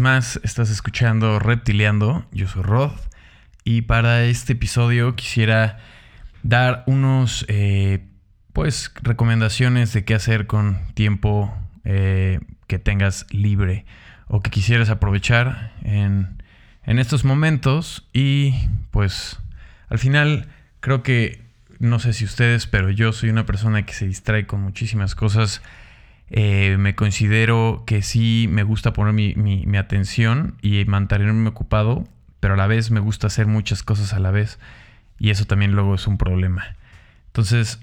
más estás escuchando Reptiliando, yo soy Rod y para este episodio quisiera dar unos eh, pues recomendaciones de qué hacer con tiempo eh, que tengas libre o que quisieras aprovechar en, en estos momentos. Y pues al final creo que no sé si ustedes pero yo soy una persona que se distrae con muchísimas cosas eh, me considero que sí me gusta poner mi, atención y mantenerme ocupado, pero a la vez me gusta hacer muchas cosas a la vez y eso también luego es un problema. Entonces,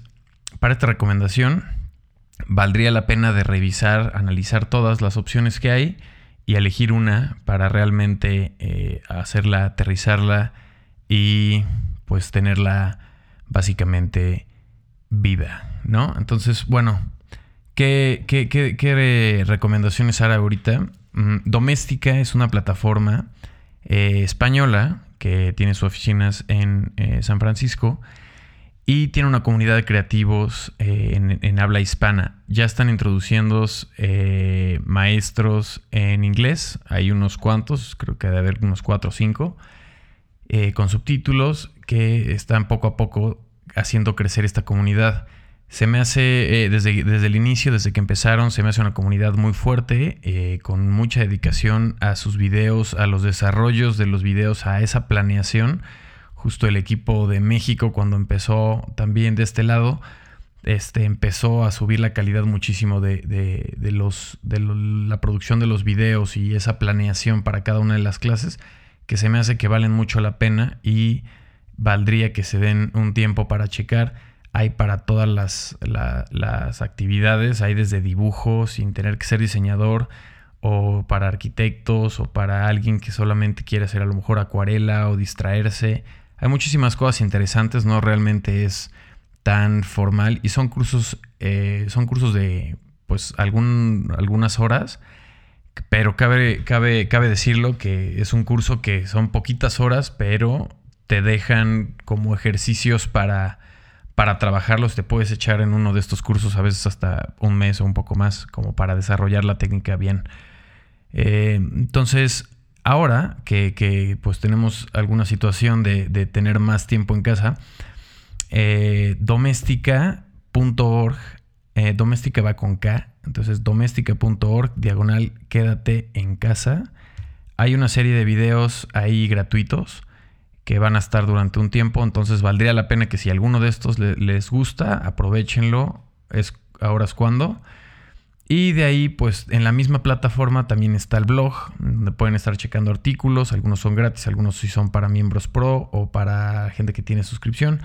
para esta recomendación, valdría la pena de revisar, analizar todas las opciones que hay y elegir una para realmente eh, hacerla, aterrizarla y pues tenerla básicamente viva, ¿no? Entonces, bueno, ¿Qué, recomendaciones hará ahorita? Mm, Doméstica es una plataforma eh, española que tiene sus oficinas en eh, San Francisco y tiene una comunidad de creativos eh, en, habla hispana. Ya están introduciendo maestros en inglés, hay unos cuantos, creo que debe haber unos cuatro o cinco, con subtítulos que están poco a poco haciendo crecer esta comunidad. Se me hace, eh, desde, desde, el inicio, desde que empezaron, se me hace una comunidad muy fuerte, eh, con mucha dedicación a sus videos, a los desarrollos de los videos, a esa planeación. Justo el equipo de México, cuando empezó también de este lado, este, empezó a subir la calidad muchísimo de, de, los, de la producción de los videos y esa planeación para cada una de las clases, que se me hace que valen mucho la pena y valdría que se den un tiempo para checar hay para todas las, actividades, hay desde dibujo sin tener que ser diseñador, o para arquitectos, o para alguien que solamente quiere hacer a lo mejor acuarela o distraerse. Hay muchísimas cosas interesantes, no realmente es tan formal y son cursos, eh, son cursos de pues algún, algunas horas, pero cabe, cabe, cabe decirlo que es un curso que son poquitas horas, pero te dejan como ejercicios para para trabajarlos te puedes echar en uno de estos cursos a veces hasta un mes o un poco más, como para desarrollar la técnica bien. Eh, entonces, ahora que, pues tenemos alguna situación de, tener más tiempo en casa, eh, doméstica.org, eh, doméstica va con K, entonces doméstica.org, diagonal, quédate en casa. Hay una serie de videos ahí gratuitos que van a estar durante un tiempo, entonces valdría la pena que si alguno de estos les gusta, aprovechenlo, es, ahora es cuando. Y de ahí, pues en la misma plataforma también está el blog, donde pueden estar checando artículos, algunos son gratis, algunos sí son para miembros pro o para gente que tiene suscripción.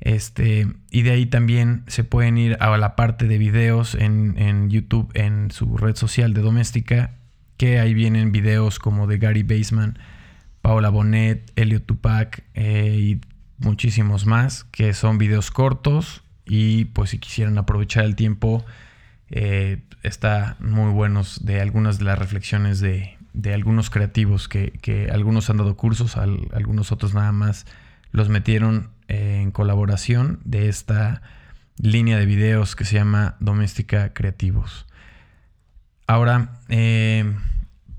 Este, y de ahí también se pueden ir a la parte de videos en, en YouTube, en su red social de doméstica, que ahí vienen videos como de Gary Baseman, Paola Bonet, Elio Tupac eh, y muchísimos más, que son videos cortos y pues si quisieran aprovechar el tiempo, eh, está muy buenos de algunas de las reflexiones de, algunos creativos que, algunos han dado cursos, algunos otros nada más los metieron eh, en colaboración de esta línea de videos que se llama Doméstica Creativos. Ahora,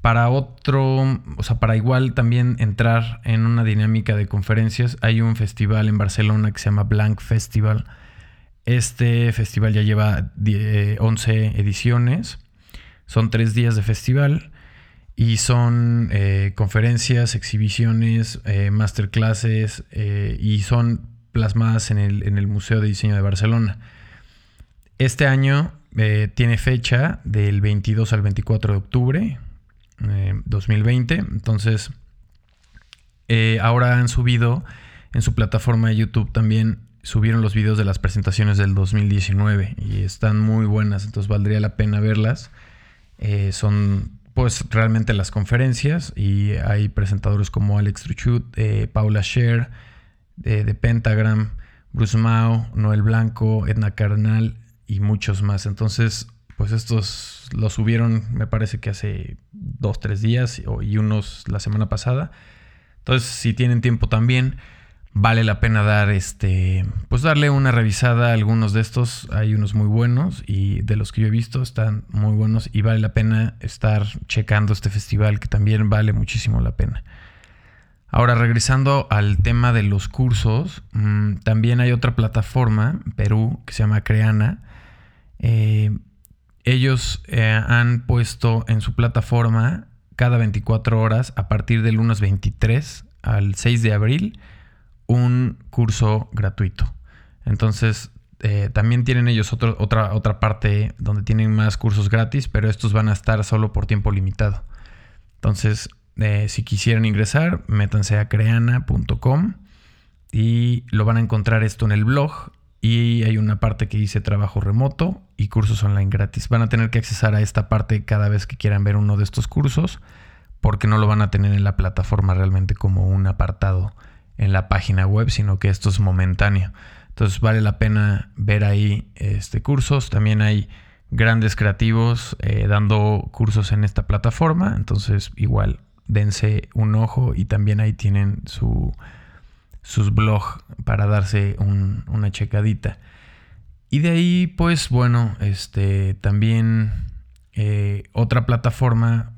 para otro, o sea, para igual también entrar en una dinámica de conferencias, hay un festival en Barcelona que se llama Blank Festival. Este festival ya lleva 11 ediciones. Son tres días de festival y son eh, conferencias, exhibiciones, eh, masterclasses eh, y son plasmadas en el, en el, Museo de Diseño de Barcelona. Este año tiene fecha del 22 al 24 de octubre 2020. Eh, Entonces, eh, ahora han subido en su plataforma de YouTube también subieron los videos de las presentaciones del 2019 y están muy buenas, entonces valdría la pena verlas. Eh, son pues realmente las conferencias y hay presentadores como Alex Truchut, Paula Scher, de Pentagram, Bruce Mao, Noel Blanco, Edna Carnal y muchos más. Entonces pues estos los subieron, me parece que hace dos, tres días y unos la semana pasada. Entonces, si tienen tiempo también, vale la pena dar este, pues darle una revisada a algunos de estos. Hay unos muy buenos y de los que yo he visto están muy buenos y vale la pena estar checando este festival que también vale muchísimo la pena. Ahora, regresando al tema de los cursos, mm, también hay otra plataforma, Perú, que se llama Creana. Eh, ellos eh, han puesto en su plataforma cada 24 horas, a partir del lunes 23 al 6 de abril, un curso gratuito. Entonces, eh, también tienen ellos otra, otra parte donde tienen más cursos gratis, pero estos van a estar solo por tiempo limitado. Entonces, eh, si quisieran ingresar, métanse a creana.com y lo van a encontrar esto en el blog. Y hay una parte que dice trabajo remoto y cursos online gratis. Van a tener que accesar a esta parte cada vez que quieran ver uno de estos cursos porque no lo van a tener en la plataforma realmente como un apartado en la página web, sino que esto es momentáneo. Entonces vale la pena ver ahí este, cursos. También hay grandes creativos eh, dando cursos en esta plataforma. Entonces igual dense un ojo y también ahí tienen su, sus blogs para darse una checadita. Y de ahí pues bueno, este, también eh, otra plataforma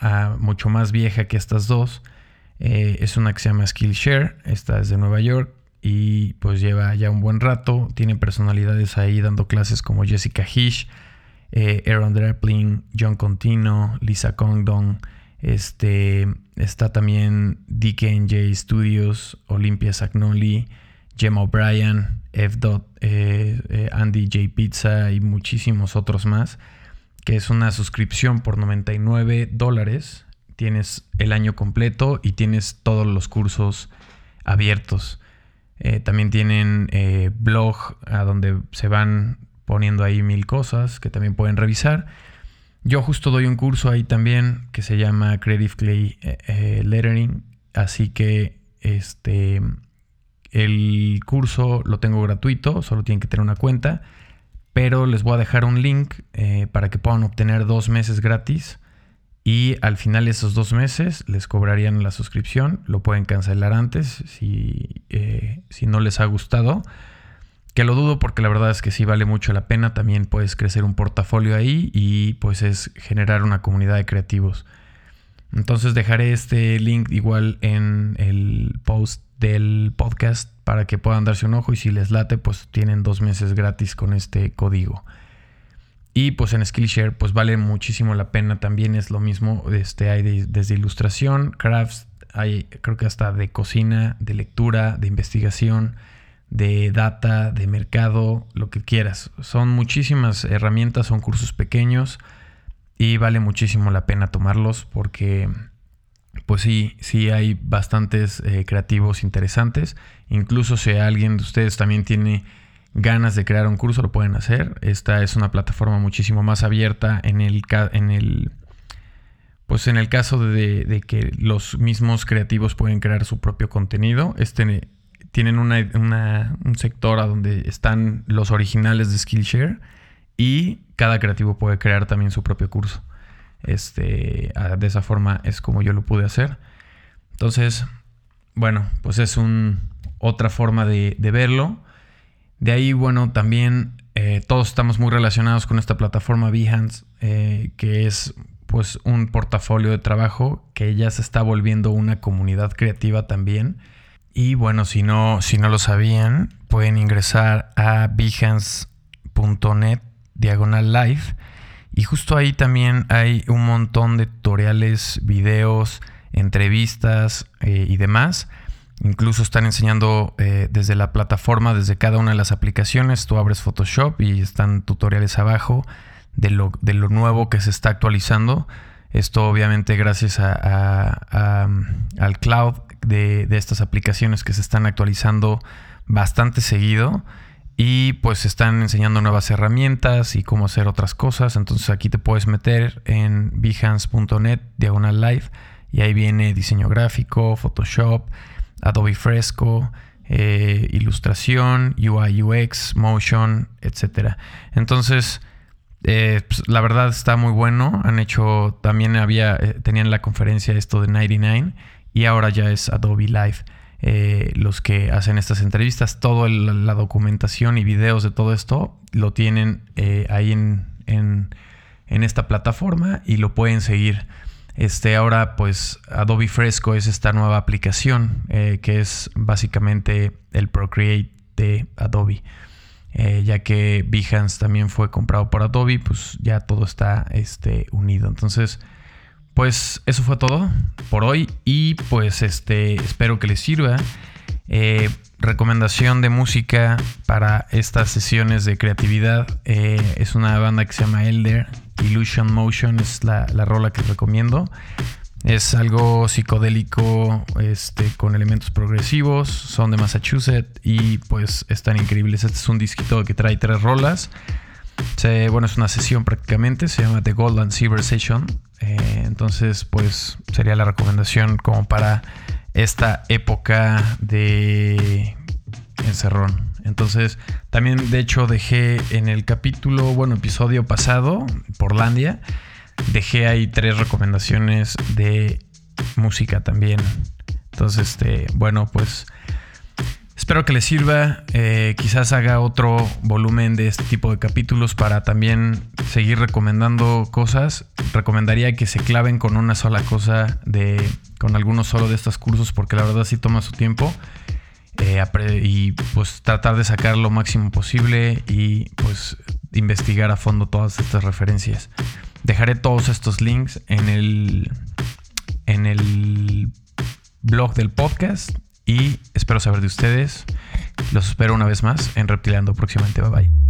ah, mucho más vieja que estas dos eh, es una que se llama Skillshare, esta es de Nueva York y pues lleva ya un buen rato. Tiene personalidades ahí dando clases como Jessica Hish, eh, Aaron Draplin, John Contino, Lisa Condon. Este, está también DKNJ Studios, Olympia Sagnoli, Gemma O'Brien, F. Eh, Andy J. Pizza y muchísimos otros más. Que es una suscripción por 99 dólares tienes el año completo y tienes todos los cursos abiertos. Eh, también tienen eh, blog a donde se van poniendo ahí mil cosas que también pueden revisar. Yo justo doy un curso ahí también que se llama Creative Clay eh, Lettering. Así que este el curso lo tengo gratuito, solo tienen que tener una cuenta. Pero les voy a dejar un link para que puedan obtener dos meses gratis y al final de esos dos meses les cobrarían la suscripción. Lo pueden cancelar antes si, eh, si no les ha gustado. Que lo dudo porque la verdad es que sí vale mucho la pena. También puedes crecer un portafolio ahí y pues es generar una comunidad de creativos. Entonces dejaré este link igual en el post del podcast para que puedan darse un ojo y si les late pues tienen dos meses gratis con este código. Y pues en Skillshare pues vale muchísimo la pena, también es lo mismo, este, hay desde ilustración, crafts, hay creo que hasta de cocina, de lectura, de investigación, de data, de mercado, lo que quieras. Son muchísimas herramientas, son cursos pequeños y vale muchísimo la pena tomarlos porque pues sí, sí hay bastantes eh, creativos interesantes. Incluso si alguien de ustedes también tiene ganas de crear un curso, lo pueden hacer. Esta es una plataforma muchísimo más abierta en el, en el, pues en el caso de, que los mismos creativos pueden crear su propio contenido. Este, tienen un sector a donde están los originales de Skillshare y cada creativo puede crear también su propio curso. Este, de esa forma es como yo lo pude hacer. Entonces, bueno, pues es un, otra forma de, de verlo. De ahí, bueno, también eh, todos estamos muy relacionados con esta plataforma Behance, eh, que es pues un portafolio de trabajo que ya se está volviendo una comunidad creativa también. Y bueno, si no, si no lo sabían, pueden ingresar a behance.net diagonal live. Y justo ahí también hay un montón de tutoriales, videos, entrevistas eh, y demás Incluso están enseñando eh, desde la plataforma, desde cada una de las aplicaciones. Tú abres Photoshop y están tutoriales abajo de lo, de lo nuevo que se está actualizando. Esto obviamente gracias a, al cloud de, estas aplicaciones que se están actualizando bastante seguido. Y pues están enseñando nuevas herramientas y cómo hacer otras cosas. Entonces aquí te puedes meter en behance.net diagonal live y ahí viene diseño gráfico, Photoshop Adobe Fresco, eh, ilustración, UI, UX, Motion, etc. Entonces, eh, pues, la verdad está muy bueno. Han hecho, también había, eh, tenían la conferencia esto de 99 y ahora ya es Adobe Live. eh, los que hacen estas entrevistas. Toda la documentación y videos de todo esto lo tienen eh, ahí en, en, esta plataforma y lo pueden seguir. Este, ahora, pues Adobe Fresco es esta nueva aplicación eh, que es básicamente el Procreate de Adobe. ya que Behance también fue comprado por Adobe, pues ya todo está este, unido. Entonces, pues eso fue todo por hoy y pues este espero que les sirva. Eh, recomendación de música para estas sesiones de creatividad eh, es una banda que se llama Elder. Illusion Motion es la, rola que recomiendo. Es algo psicodélico este, con elementos progresivos. Son de Massachusetts y pues están increíbles. Este es un disquito que trae tres rolas. Bueno, es una sesión prácticamente. Se llama The Gold and Silver Session. Eh, entonces, pues sería la recomendación como para esta época de encerrón. Entonces, también de hecho dejé en el capítulo, bueno, episodio pasado, Porlandia, dejé ahí tres recomendaciones de música también. Entonces, este, bueno, pues Espero que les sirva. Eh, quizás haga otro volumen de este tipo de capítulos para también seguir recomendando cosas. Recomendaría que se claven con una sola cosa de. con algunos solo de estos cursos. Porque la verdad sí toma su tiempo. Eh, y pues tratar de sacar lo máximo posible. Y pues investigar a fondo todas estas referencias. Dejaré todos estos links en el. en el blog del podcast y espero saber de ustedes. Los espero una vez más en Reptilando próximamente. Bye bye.